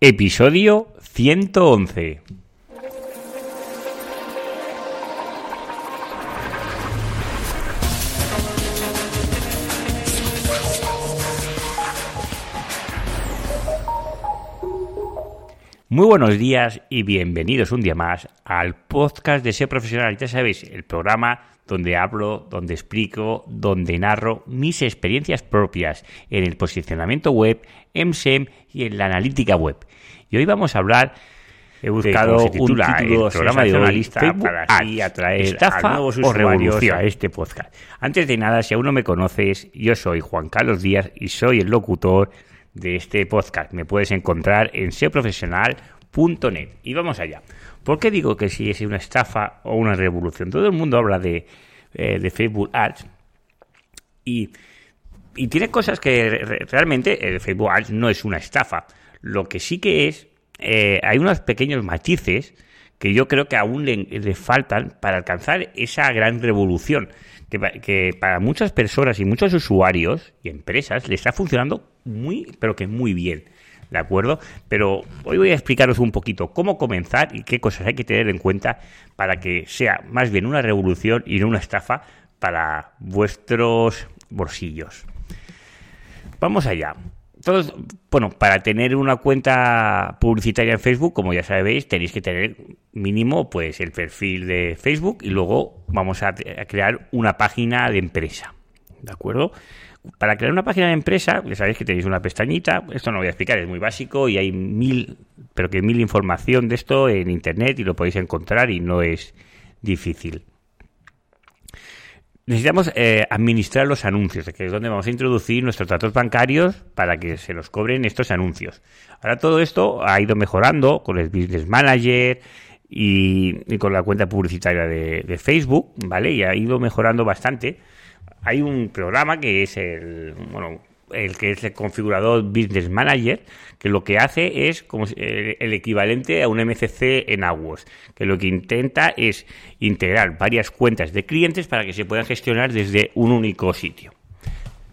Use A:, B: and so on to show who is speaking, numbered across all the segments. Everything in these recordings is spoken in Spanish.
A: Episodio 111. Muy buenos días y bienvenidos un día más al podcast de Ser Profesional. Ya sabéis, el programa donde hablo, donde explico, donde narro mis experiencias propias en el posicionamiento web, en SEM y en la analítica web. Y hoy vamos a hablar
B: He buscado
A: un título
B: programa de
A: analista para así atraer
B: estafa
A: a nuevos
B: o
A: usuarios
B: revolución.
A: a este podcast. Antes de nada, si aún no me conoces, yo soy Juan Carlos Díaz y soy el locutor de este podcast. Me puedes encontrar en seoprofesional.net. Y vamos allá. ¿Por qué digo que si es una estafa o una revolución? Todo el mundo habla de, eh, de Facebook Ads y, y tiene cosas que re- realmente el Facebook Ads no es una estafa. Lo que sí que es, eh, hay unos pequeños matices que yo creo que aún le, faltan para alcanzar esa gran revolución. Que, que para muchas personas y muchos usuarios y empresas le está funcionando muy, pero que muy bien. ¿De acuerdo? Pero hoy voy a explicaros un poquito cómo comenzar y qué cosas hay que tener en cuenta para que sea más bien una revolución y no una estafa para vuestros bolsillos. Vamos allá. Todos, bueno, para tener una cuenta publicitaria en Facebook, como ya sabéis, tenéis que tener mínimo pues el perfil de Facebook y luego vamos a, a crear una página de empresa. ¿De acuerdo? Para crear una página de empresa, ya sabéis que tenéis una pestañita, esto no lo voy a explicar, es muy básico y hay mil, pero que mil información de esto en internet y lo podéis encontrar y no es difícil. Necesitamos eh, administrar los anuncios, que es donde vamos a introducir nuestros datos bancarios para que se los cobren estos anuncios. Ahora todo esto ha ido mejorando con el Business Manager y, y con la cuenta publicitaria de Facebook, ¿vale? Y ha ido mejorando bastante. Hay un programa que es el, bueno, el que es el configurador Business Manager, que lo que hace es como el, equivalente a un MCC en AWS, que lo que intenta es integrar varias cuentas de clientes para que se puedan gestionar desde un único sitio.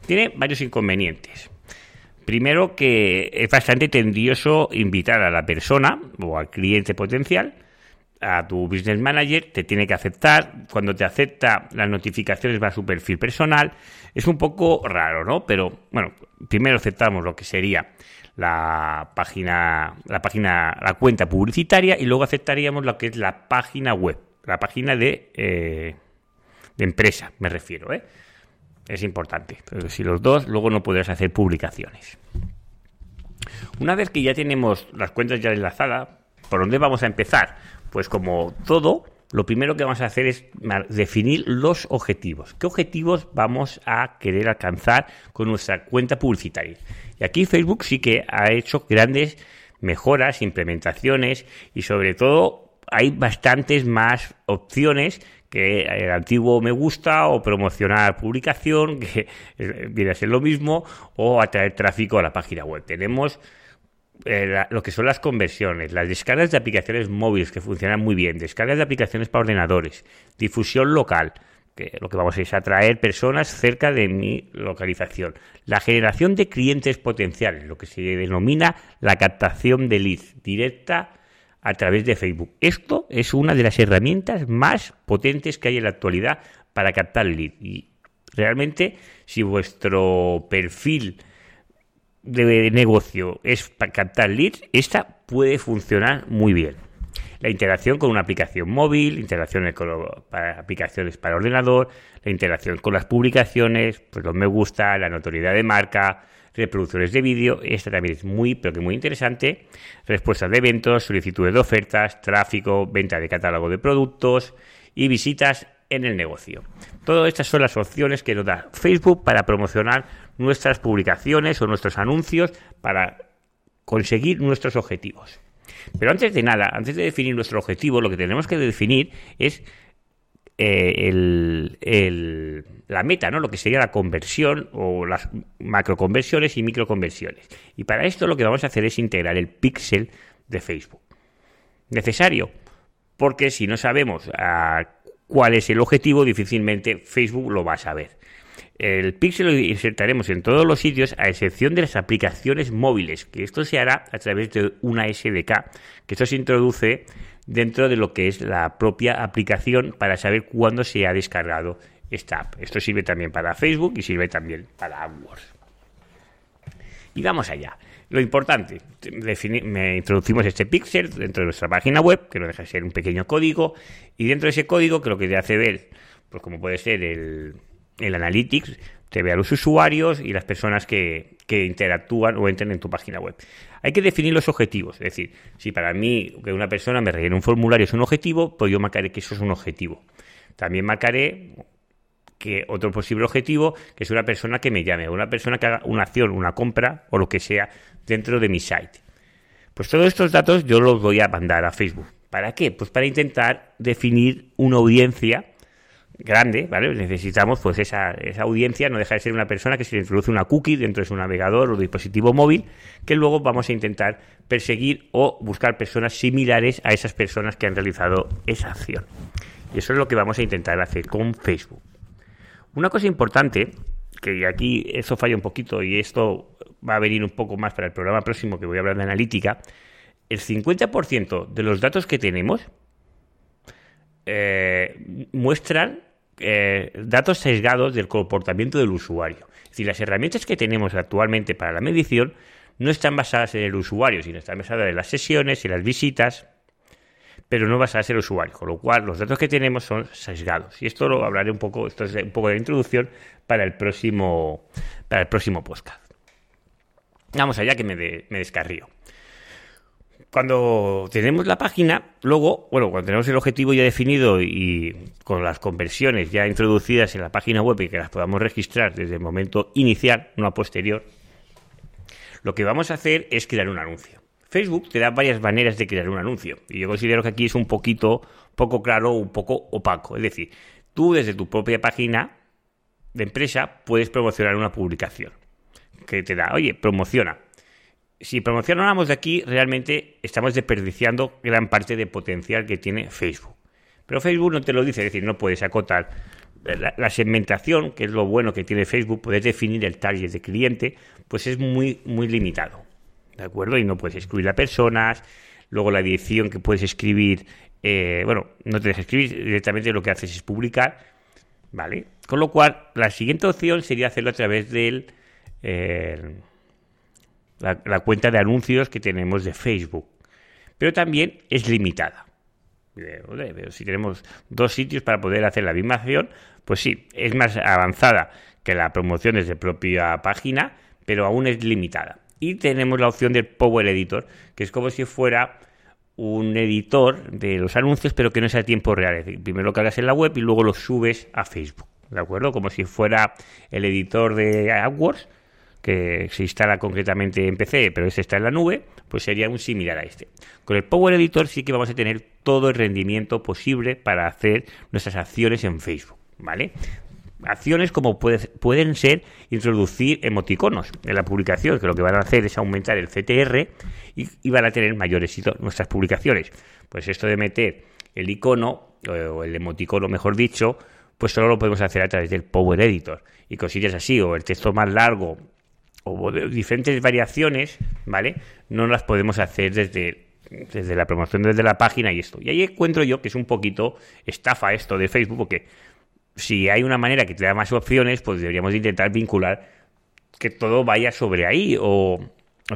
A: Tiene varios inconvenientes. Primero que es bastante tendioso invitar a la persona o al cliente potencial a tu business manager, te tiene que aceptar, cuando te acepta las notificaciones va a su perfil personal, es un poco raro, ¿no? Pero bueno, primero aceptamos lo que sería la página, la página, la cuenta publicitaria y luego aceptaríamos lo que es la página web, la página de, eh, de empresa, me refiero, ¿eh? Es importante, si los dos, luego no podrás hacer publicaciones. Una vez que ya tenemos las cuentas ya enlazadas, ¿por dónde vamos a empezar? Pues como todo, lo primero que vamos a hacer es definir los objetivos. ¿Qué objetivos vamos a querer alcanzar con nuestra cuenta publicitaria? Y aquí Facebook sí que ha hecho grandes mejoras, implementaciones y sobre todo hay bastantes más opciones que el antiguo me gusta o promocionar publicación, que eh, viene a ser lo mismo, o atraer tráfico a la página web. Tenemos eh, lo que son las conversiones, las descargas de aplicaciones móviles que funcionan muy bien, descargas de aplicaciones para ordenadores, difusión local, que lo que vamos a es atraer personas cerca de mi localización, la generación de clientes potenciales, lo que se denomina la captación de leads directa a través de Facebook. Esto es una de las herramientas más potentes que hay en la actualidad para captar leads y realmente si vuestro perfil de negocio es para captar leads, esta puede funcionar muy bien. La integración con una aplicación móvil, integraciones con para aplicaciones para ordenador, la integración con las publicaciones, pues los me gusta, la notoriedad de marca, reproducciones de vídeo, esta también es muy, pero que muy interesante, respuestas de eventos, solicitudes de ofertas, tráfico, venta de catálogo de productos y visitas en el negocio. Todas estas son las opciones que nos da Facebook para promocionar nuestras publicaciones o nuestros anuncios para conseguir nuestros objetivos. Pero antes de nada, antes de definir nuestro objetivo, lo que tenemos que definir es eh, el- la meta, ¿no? Lo que sería la conversión o las macroconversiones y microconversiones. Y para esto lo que vamos a hacer es integrar el pixel de Facebook. ¿Necesario? Porque si no sabemos ah, cuál es el objetivo, difícilmente Facebook lo va a saber. El pixel lo insertaremos en todos los sitios a excepción de las aplicaciones móviles, que esto se hará a través de una SDK, que esto se introduce dentro de lo que es la propia aplicación para saber cuándo se ha descargado esta app. Esto sirve también para Facebook y sirve también para AdWords. Y vamos allá. Lo importante, me introducimos este pixel dentro de nuestra página web, que no deja de ser un pequeño código, y dentro de ese código que lo que te hace ver, pues como puede ser el, el Analytics, te ve a los usuarios y las personas que, interactúan o entran en tu página web. Hay que definir los objetivos, es decir, si para mí que una persona me rellene un formulario es un objetivo, pues yo marcaré que eso es un objetivo. También marcaré que otro posible objetivo, que es una persona que me llame, una persona que haga una acción, una compra o lo que sea dentro de mi site. Pues todos estos datos yo los voy a mandar a Facebook. ¿Para qué? Pues para intentar definir una audiencia grande, ¿vale? Necesitamos pues esa, esa audiencia, no deja de ser una persona que se le introduce una cookie dentro de su navegador o dispositivo móvil, que luego vamos a intentar perseguir o buscar personas similares a esas personas que han realizado esa acción. Y eso es lo que vamos a intentar hacer con Facebook. Una cosa importante, que aquí eso falla un poquito y esto va a venir un poco más para el programa próximo que voy a hablar de analítica, el 50% de los datos que tenemos eh, muestran eh, datos sesgados del comportamiento del usuario. Es decir, las herramientas que tenemos actualmente para la medición no están basadas en el usuario, sino están basadas en las sesiones y las visitas pero no vas a ser usuario, con lo cual los datos que tenemos son sesgados. Y esto lo hablaré un poco, esto es un poco de introducción para el próximo, para el próximo podcast. Vamos allá que me, me descarrío. Cuando tenemos la página, luego, bueno, cuando tenemos el objetivo ya definido y con las conversiones ya introducidas en la página web y que las podamos registrar desde el momento inicial, no a posterior, lo que vamos a hacer es crear un anuncio. Facebook te da varias maneras de crear un anuncio y yo considero que aquí es un poquito poco claro, un poco opaco. Es decir, tú desde tu propia página de empresa puedes promocionar una publicación que te da, oye, promociona. Si promocionamos de aquí, realmente estamos desperdiciando gran parte de potencial que tiene Facebook. Pero Facebook no te lo dice, es decir, no puedes acotar la, segmentación, que es lo bueno que tiene Facebook, puedes definir el target de cliente, pues es muy, muy limitado. ¿de acuerdo? Y no puedes escribir a personas, luego la dirección que puedes escribir, eh, bueno, no te dejas escribir, directamente lo que haces es publicar, ¿vale? Con lo cual, la siguiente opción sería hacerlo a través de eh, la, la cuenta de anuncios que tenemos de Facebook, pero también es limitada. Si tenemos dos sitios para poder hacer la misma acción, pues sí, es más avanzada que la promoción desde propia página, pero aún es limitada. Y tenemos la opción del Power Editor, que es como si fuera un editor de los anuncios, pero que no sea a tiempo real. Es decir, primero lo cargas en la web y luego lo subes a Facebook. ¿De acuerdo? Como si fuera el editor de AdWords, que se instala concretamente en PC, pero ese está en la nube, pues sería un similar a este. Con el Power Editor sí que vamos a tener todo el rendimiento posible para hacer nuestras acciones en Facebook. ¿Vale? acciones como pueden ser introducir emoticonos en la publicación, que lo que van a hacer es aumentar el CTR y, van a tener mayor éxito nuestras publicaciones. Pues esto de meter el icono, o el emoticono mejor dicho, pues solo lo podemos hacer a través del Power Editor. Y cosillas así, o el texto más largo, o diferentes variaciones, ¿vale? No las podemos hacer desde, desde la promoción, desde la página y esto. Y ahí encuentro yo que es un poquito estafa esto de Facebook, porque si hay una manera que te da más opciones, pues deberíamos intentar vincular que todo vaya sobre ahí o,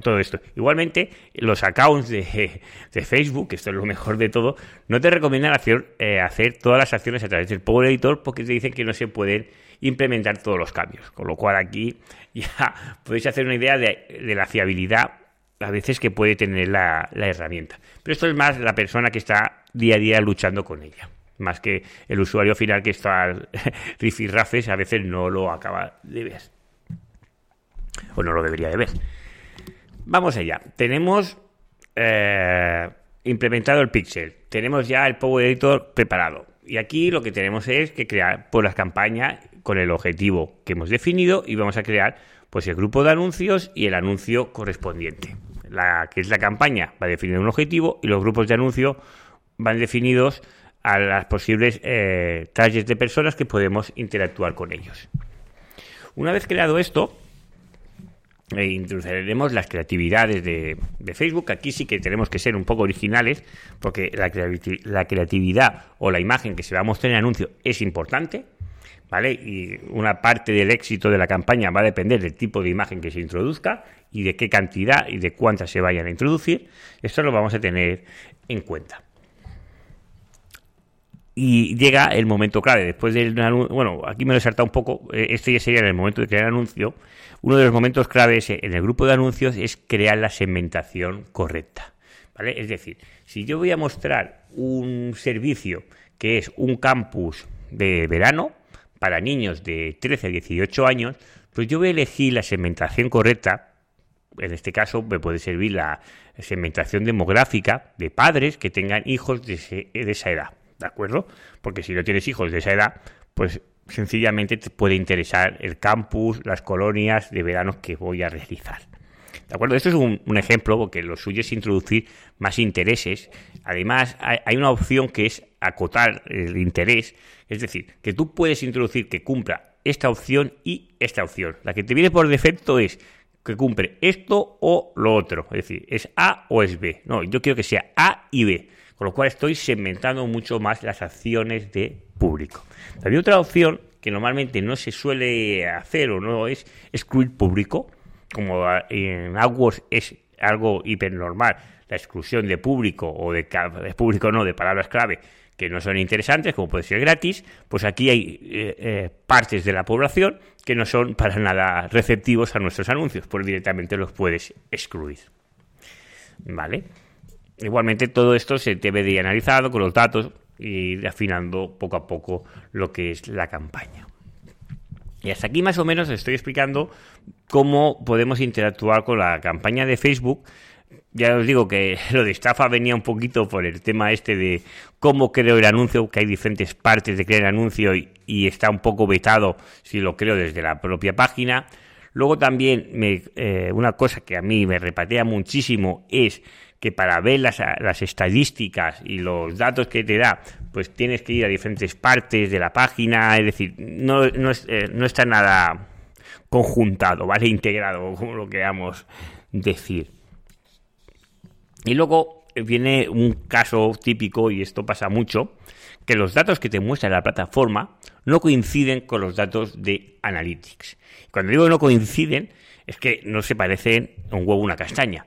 A: todo esto. Igualmente, los accounts de, de, Facebook, esto es lo mejor de todo, no te recomiendan hacer, eh, hacer todas las acciones a través del Power Editor porque te dicen que no se pueden implementar todos los cambios. Con lo cual aquí ya podéis hacer una idea de, la fiabilidad a veces que puede tener la, la herramienta. Pero esto es más la persona que está día a día luchando con ella más que el usuario final que está rifirrafes a veces no lo acaba de ver. O no lo debería de ver. Vamos allá. Tenemos eh, implementado el pixel. Tenemos ya el Power Editor preparado. Y aquí lo que tenemos es que crear por las campañas con el objetivo que hemos definido y vamos a crear pues el grupo de anuncios y el anuncio correspondiente. La que es la campaña va a definir un objetivo y los grupos de anuncio van definidos a las posibles eh, de personas que podemos interactuar con ellos. Una vez creado esto, e introduciremos las creatividades de, Facebook. Aquí sí que tenemos que ser un poco originales, porque la, la, creatividad o la imagen que se va a mostrar en el anuncio es importante, ¿vale? Y una parte del éxito de la campaña va a depender del tipo de imagen que se introduzca y de qué cantidad y de cuántas se vayan a introducir. Esto lo vamos a tener en cuenta. Y llega el momento clave, después del bueno, aquí me lo he saltado un poco, eh, este ya sería en el momento de crear el anuncio, uno de los momentos claves en el grupo de anuncios es crear la segmentación correcta. ¿vale? Es decir, si yo voy a mostrar un servicio que es un campus de verano para niños de 13 a 18 años, pues yo voy a elegir la segmentación correcta. En este caso me puede servir la segmentación demográfica de padres que tengan hijos de, de esa edad. ¿De acuerdo? Porque si no tienes hijos de esa edad, pues sencillamente te puede interesar el campus, las colonias de verano que voy a realizar. ¿De acuerdo? Esto es un, ejemplo, porque lo suyo es introducir más intereses. Además, hay, una opción que es acotar el interés, es decir, que tú puedes introducir que cumpla esta opción y esta opción. La que te viene por defecto es que cumple esto o lo otro, es decir, es A o es B. No, yo quiero que sea A y B, con lo cual estoy segmentando mucho más las acciones de público. También otra opción que normalmente no se suele hacer o no es excluir público, como en AdWords es algo hipernormal, la exclusión de público o de, público no, de palabras clave que no son interesantes, como puede ser gratis, pues aquí hay eh, eh, partes de la población que no son para nada receptivos a nuestros anuncios, pues directamente los puedes excluir. ¿Vale? Igualmente todo esto se debe de analizado con los datos y afinando poco a poco lo que es la campaña. Y hasta aquí más o menos estoy explicando cómo podemos interactuar con la campaña de Facebook. Ya os digo que lo de estafa venía un poquito por el tema este de cómo creo el anuncio, que hay diferentes partes de crear el anuncio y, está un poco vetado si lo creo desde la propia página. Luego también me, eh, una cosa que a mí me repatea muchísimo es que para ver las, las, estadísticas y los datos que te da, pues tienes que ir a diferentes partes de la página, es decir, no, no, eh, no está nada conjuntado, ¿vale? Integrado, como lo queramos decir. Y luego viene un caso típico, y esto pasa mucho, que los datos que te muestra la plataforma no coinciden con los datos de Analytics. Cuando digo no coinciden, es que no se parecen a un huevo una castaña.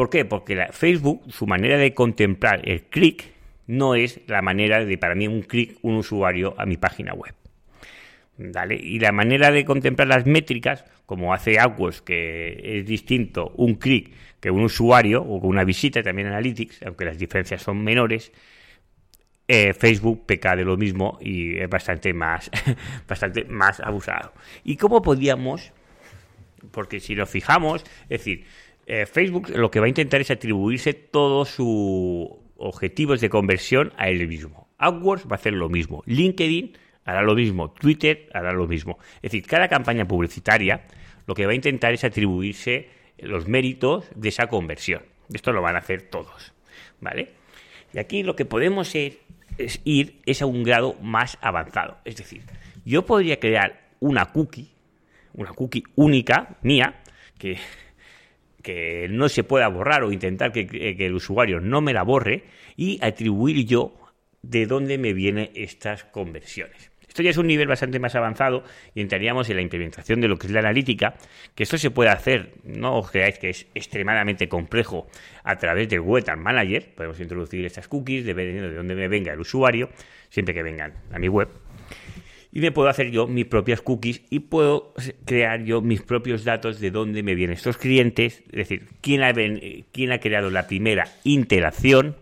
A: ¿Por qué? Porque Facebook, su manera de contemplar el clic, no es la manera de, para mí, un clic, un usuario a mi página web. ¿Vale? Y la manera de contemplar las métricas, como hace AdWords, que es distinto un clic que un usuario o una visita, también Analytics, aunque las diferencias son menores, eh, Facebook peca de lo mismo y es bastante más, bastante más abusado. ¿Y cómo podíamos? Porque si nos fijamos, es decir, eh, Facebook lo que va a intentar es atribuirse todos sus objetivos de conversión a él mismo. AdWords va a hacer lo mismo. LinkedIn hará lo mismo. Twitter hará lo mismo. Es decir, cada campaña publicitaria lo que va a intentar es atribuirse los méritos de esa conversión. Esto lo van a hacer todos. ¿Vale? Y aquí lo que podemos ir es a un grado más avanzado. Es decir, yo podría crear una cookie, una cookie única mía, que que no se pueda borrar o intentar que, el usuario no me la borre y atribuir yo de dónde me vienen estas conversiones. Esto ya es un nivel bastante más avanzado y entraríamos en la implementación de lo que es la analítica, que esto se puede hacer, no os creáis que es extremadamente complejo a través del Web Manager, podemos introducir estas cookies dependiendo de dónde me venga el usuario, siempre que vengan a mi web y me puedo hacer yo mis propias cookies y puedo crear yo mis propios datos de dónde me vienen estos clientes, es decir, quién ha, quién ha creado la primera interacción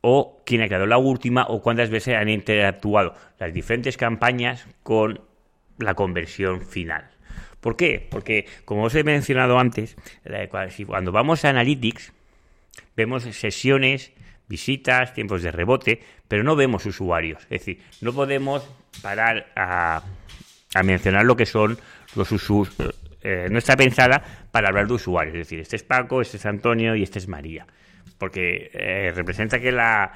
A: o quién ha creado la última o cuántas veces han interactuado las diferentes campañas con la conversión final. ¿Por qué? Porque, como os he mencionado antes, cuando vamos a Analytics, vemos sesiones visitas, tiempos de rebote, pero no vemos usuarios. Es decir, no podemos parar a, mencionar lo que son los usuarios. Eh, no está pensada para hablar de usuarios. Es decir, este es Paco, este es Antonio y este es María. Porque eh, representa que la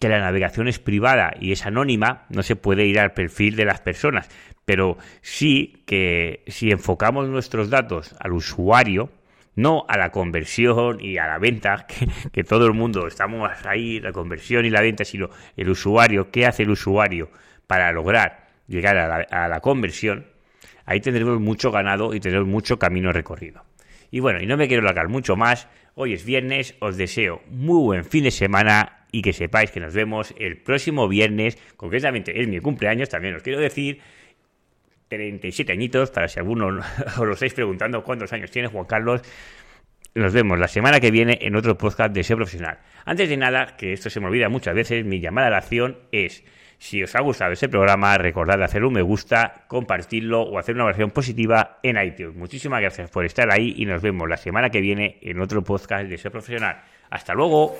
A: que la navegación es privada y es anónima, no se puede ir al perfil de las personas, pero sí que si enfocamos nuestros datos al usuario, no a la conversión y a la venta, que, todo el mundo estamos ahí, la conversión y la venta, sino el usuario, qué hace el usuario para lograr llegar a la, a la conversión, ahí tendremos mucho ganado y tendremos mucho camino recorrido. Y bueno, y no me quiero largar mucho más, hoy es viernes, os deseo muy buen fin de semana y que sepáis que nos vemos el próximo viernes, concretamente es mi cumpleaños, también os quiero decir, 37 añitos, para si alguno os lo estáis preguntando cuántos años tiene Juan Carlos. Nos vemos la semana que viene en otro podcast de SEO Profesional. Antes de nada, que esto se me olvida muchas veces, mi llamada a la acción es, si os ha gustado ese programa, recordad hacer un me gusta, compartirlo o hacer una versión positiva en iTunes. Muchísimas gracias por estar ahí y nos vemos la semana que viene en otro podcast de SEO Profesional. Hasta luego.